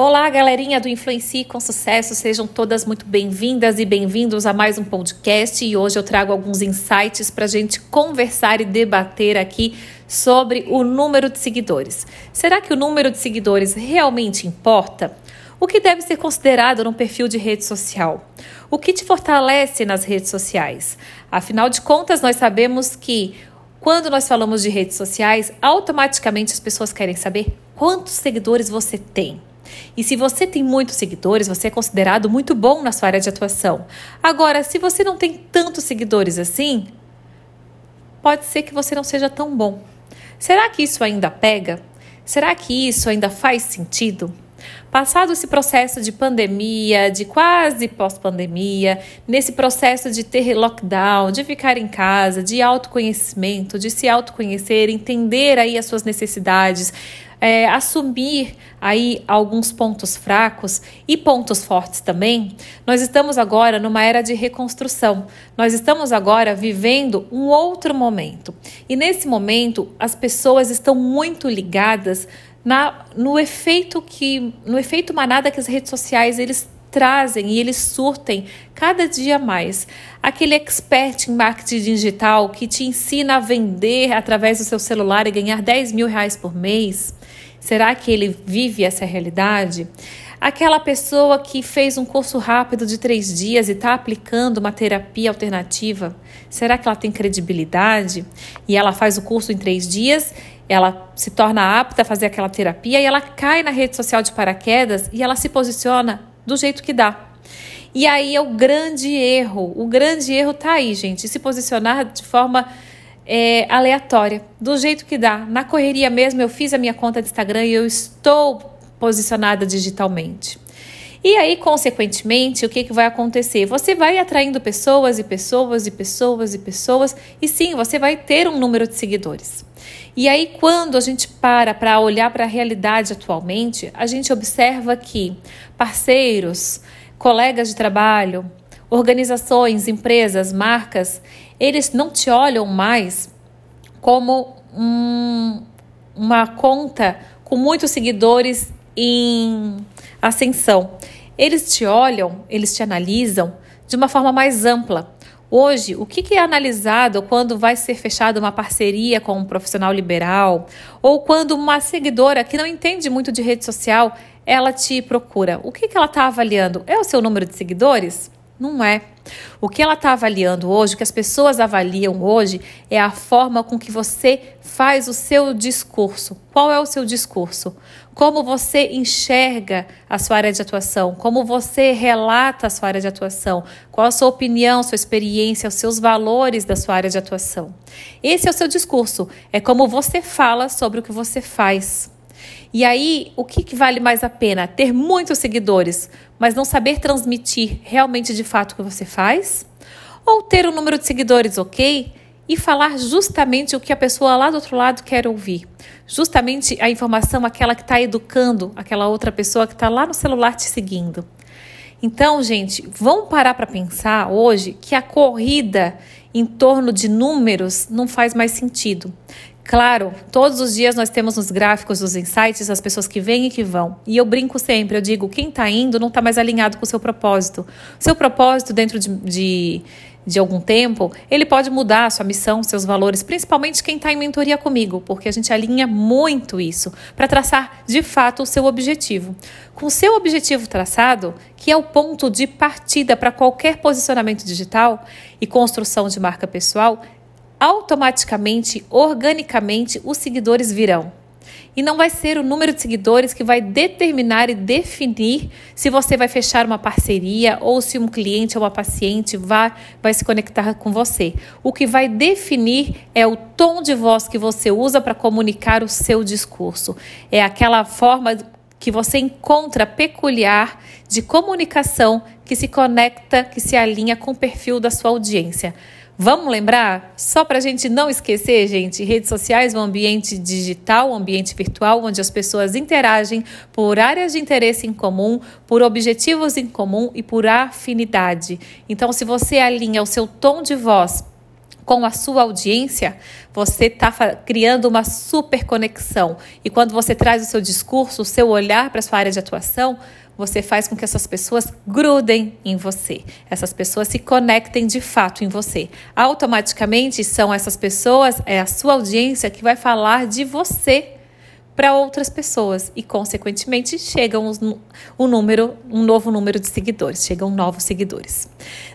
Olá, galerinha do Influencie com Sucesso, sejam todas muito bem-vindas e bem-vindos a mais um podcast. E hoje eu trago alguns insights para a gente conversar e debater aqui sobre o número de seguidores. Será que o número de seguidores realmente importa? O que deve ser considerado num perfil de rede social? O que te fortalece nas redes sociais? Afinal de contas, nós sabemos que quando nós falamos de redes sociais, automaticamente as pessoas querem saber quantos seguidores você tem. E se você tem muitos seguidores, você é considerado muito bom na sua área de atuação. Agora, se você não tem tantos seguidores assim, pode ser que você não seja tão bom. Será que isso ainda pega? Será que isso ainda faz sentido? Passado esse processo de pandemia, de quase pós-pandemia, nesse processo de ter lockdown, de ficar em casa, de autoconhecimento, de se autoconhecer, entender aí as suas necessidades, é, assumir aí alguns pontos fracos e pontos fortes também, nós estamos agora numa era de reconstrução. Nós estamos agora vivendo um outro momento. E nesse momento, as pessoas estão muito ligadas na, no efeito que no efeito manada que as redes sociais eles trazem e eles surtem cada dia mais. Aquele expert em marketing digital que te ensina a vender através do seu celular e ganhar 10 mil reais por mês, será que ele vive essa realidade? Aquela pessoa que fez um curso rápido de três dias e está aplicando uma terapia alternativa, será que ela tem credibilidade? E ela faz o curso em três dias, ela se torna apta a fazer aquela terapia e ela cai na rede social de paraquedas e ela se posiciona do jeito que dá. E aí é o grande erro. O grande erro tá aí, gente. Se posicionar de forma é, aleatória, do jeito que dá. Na correria mesmo, eu fiz a minha conta de Instagram e eu estou posicionada digitalmente. E aí, consequentemente, o que, que vai acontecer? Você vai atraindo pessoas e pessoas e pessoas e pessoas, e sim, você vai ter um número de seguidores. E aí, quando a gente para para olhar para a realidade atualmente, a gente observa que parceiros, colegas de trabalho, organizações, empresas, marcas, eles não te olham mais como um, uma conta com muitos seguidores em ascensão. Eles te olham, eles te analisam de uma forma mais ampla. Hoje, o que é analisado quando vai ser fechada uma parceria com um profissional liberal ou quando uma seguidora que não entende muito de rede social ela te procura? O que ela está avaliando? É o seu número de seguidores? Não é. O que ela está avaliando hoje, o que as pessoas avaliam hoje, é a forma com que você faz o seu discurso. Qual é o seu discurso? Como você enxerga a sua área de atuação? Como você relata a sua área de atuação? Qual a sua opinião, sua experiência, os seus valores da sua área de atuação? Esse é o seu discurso. É como você fala sobre o que você faz. E aí, o que, que, vale mais a pena? Ter muitos seguidores, mas não saber transmitir realmente de fato o que você faz? Ou ter um número de seguidores ok e falar justamente o que a pessoa lá do outro lado quer ouvir? Justamente a informação, aquela que está educando aquela outra pessoa que está lá no celular te seguindo. Então, gente, vamos parar para pensar hoje que a corrida em torno de números não faz mais sentido. Claro, todos os dias nós temos nos gráficos dos insights as pessoas que vêm e que vão. E eu brinco sempre, eu digo, quem está indo não está mais alinhado com o seu propósito. Seu propósito dentro de, de, de algum tempo, ele pode mudar a sua missão, seus valores, principalmente quem está em mentoria comigo, porque a gente alinha muito isso para traçar de fato o seu objetivo. Com o seu objetivo traçado, que é o ponto de partida para qualquer posicionamento digital e construção de marca pessoal, automaticamente, organicamente, os seguidores virão. E não vai ser o número de seguidores que vai determinar e definir se você vai fechar uma parceria ou se um cliente ou uma paciente vai, vai se conectar com você. O que vai definir é o tom de voz que você usa para comunicar o seu discurso. É aquela forma que você encontra peculiar de comunicação que se conecta, que se alinha com o perfil da sua audiência. Vamos lembrar? Só para a gente não esquecer, gente, redes sociais é um ambiente digital, um ambiente virtual, onde as pessoas interagem por áreas de interesse em comum, por objetivos em comum e por afinidade. Então, se você alinha o seu tom de voz com a sua audiência, você está criando uma super conexão. E quando você traz o seu discurso, o seu olhar para a sua área de atuação, você faz com que essas pessoas grudem em você, essas pessoas se conectem de fato em você. Automaticamente são essas pessoas, é a sua audiência que vai falar de você para outras pessoas e, consequentemente, chegam um número, um novo número de seguidores, chegam novos seguidores.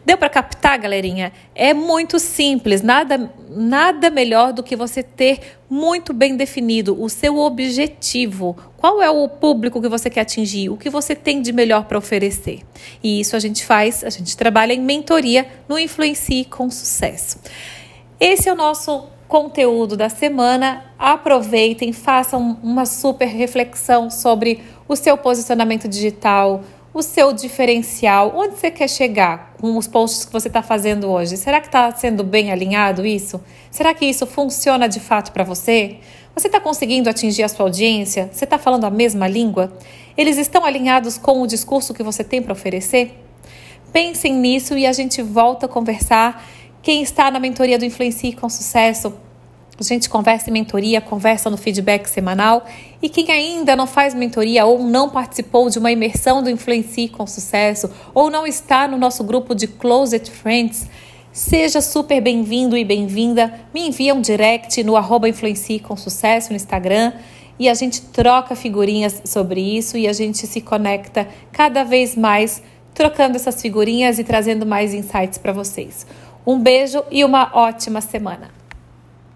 Deu para captar, galerinha? É muito simples, nada, nada melhor do que você ter muito bem definido o seu objetivo. Qual é o público que você quer atingir? O que você tem de melhor para oferecer? E isso a gente faz, a gente trabalha em mentoria no Influencie com Sucesso. Esse é o nosso conteúdo da semana. Aproveitem, façam uma super reflexão sobre o seu posicionamento digital, o seu diferencial, onde você quer chegar com os posts que você está fazendo hoje. Será que está sendo bem alinhado isso? Será que isso funciona de fato para você? Você está conseguindo atingir a sua audiência? Você está falando a mesma língua? Eles estão alinhados com o discurso que você tem para oferecer? Pensem nisso e a gente volta a conversar quem está na mentoria do Influencie com Sucesso, a gente conversa em mentoria, conversa no feedback semanal. E quem ainda não faz mentoria ou não participou de uma imersão do Influencie com Sucesso ou não está no nosso grupo de Closet Friends, seja super bem-vindo e bem-vinda. Me envia um direct no arroba Influencie com Sucesso no Instagram e a gente troca figurinhas sobre isso e a gente se conecta cada vez mais trocando essas figurinhas e trazendo mais insights para vocês. Um beijo e uma ótima semana.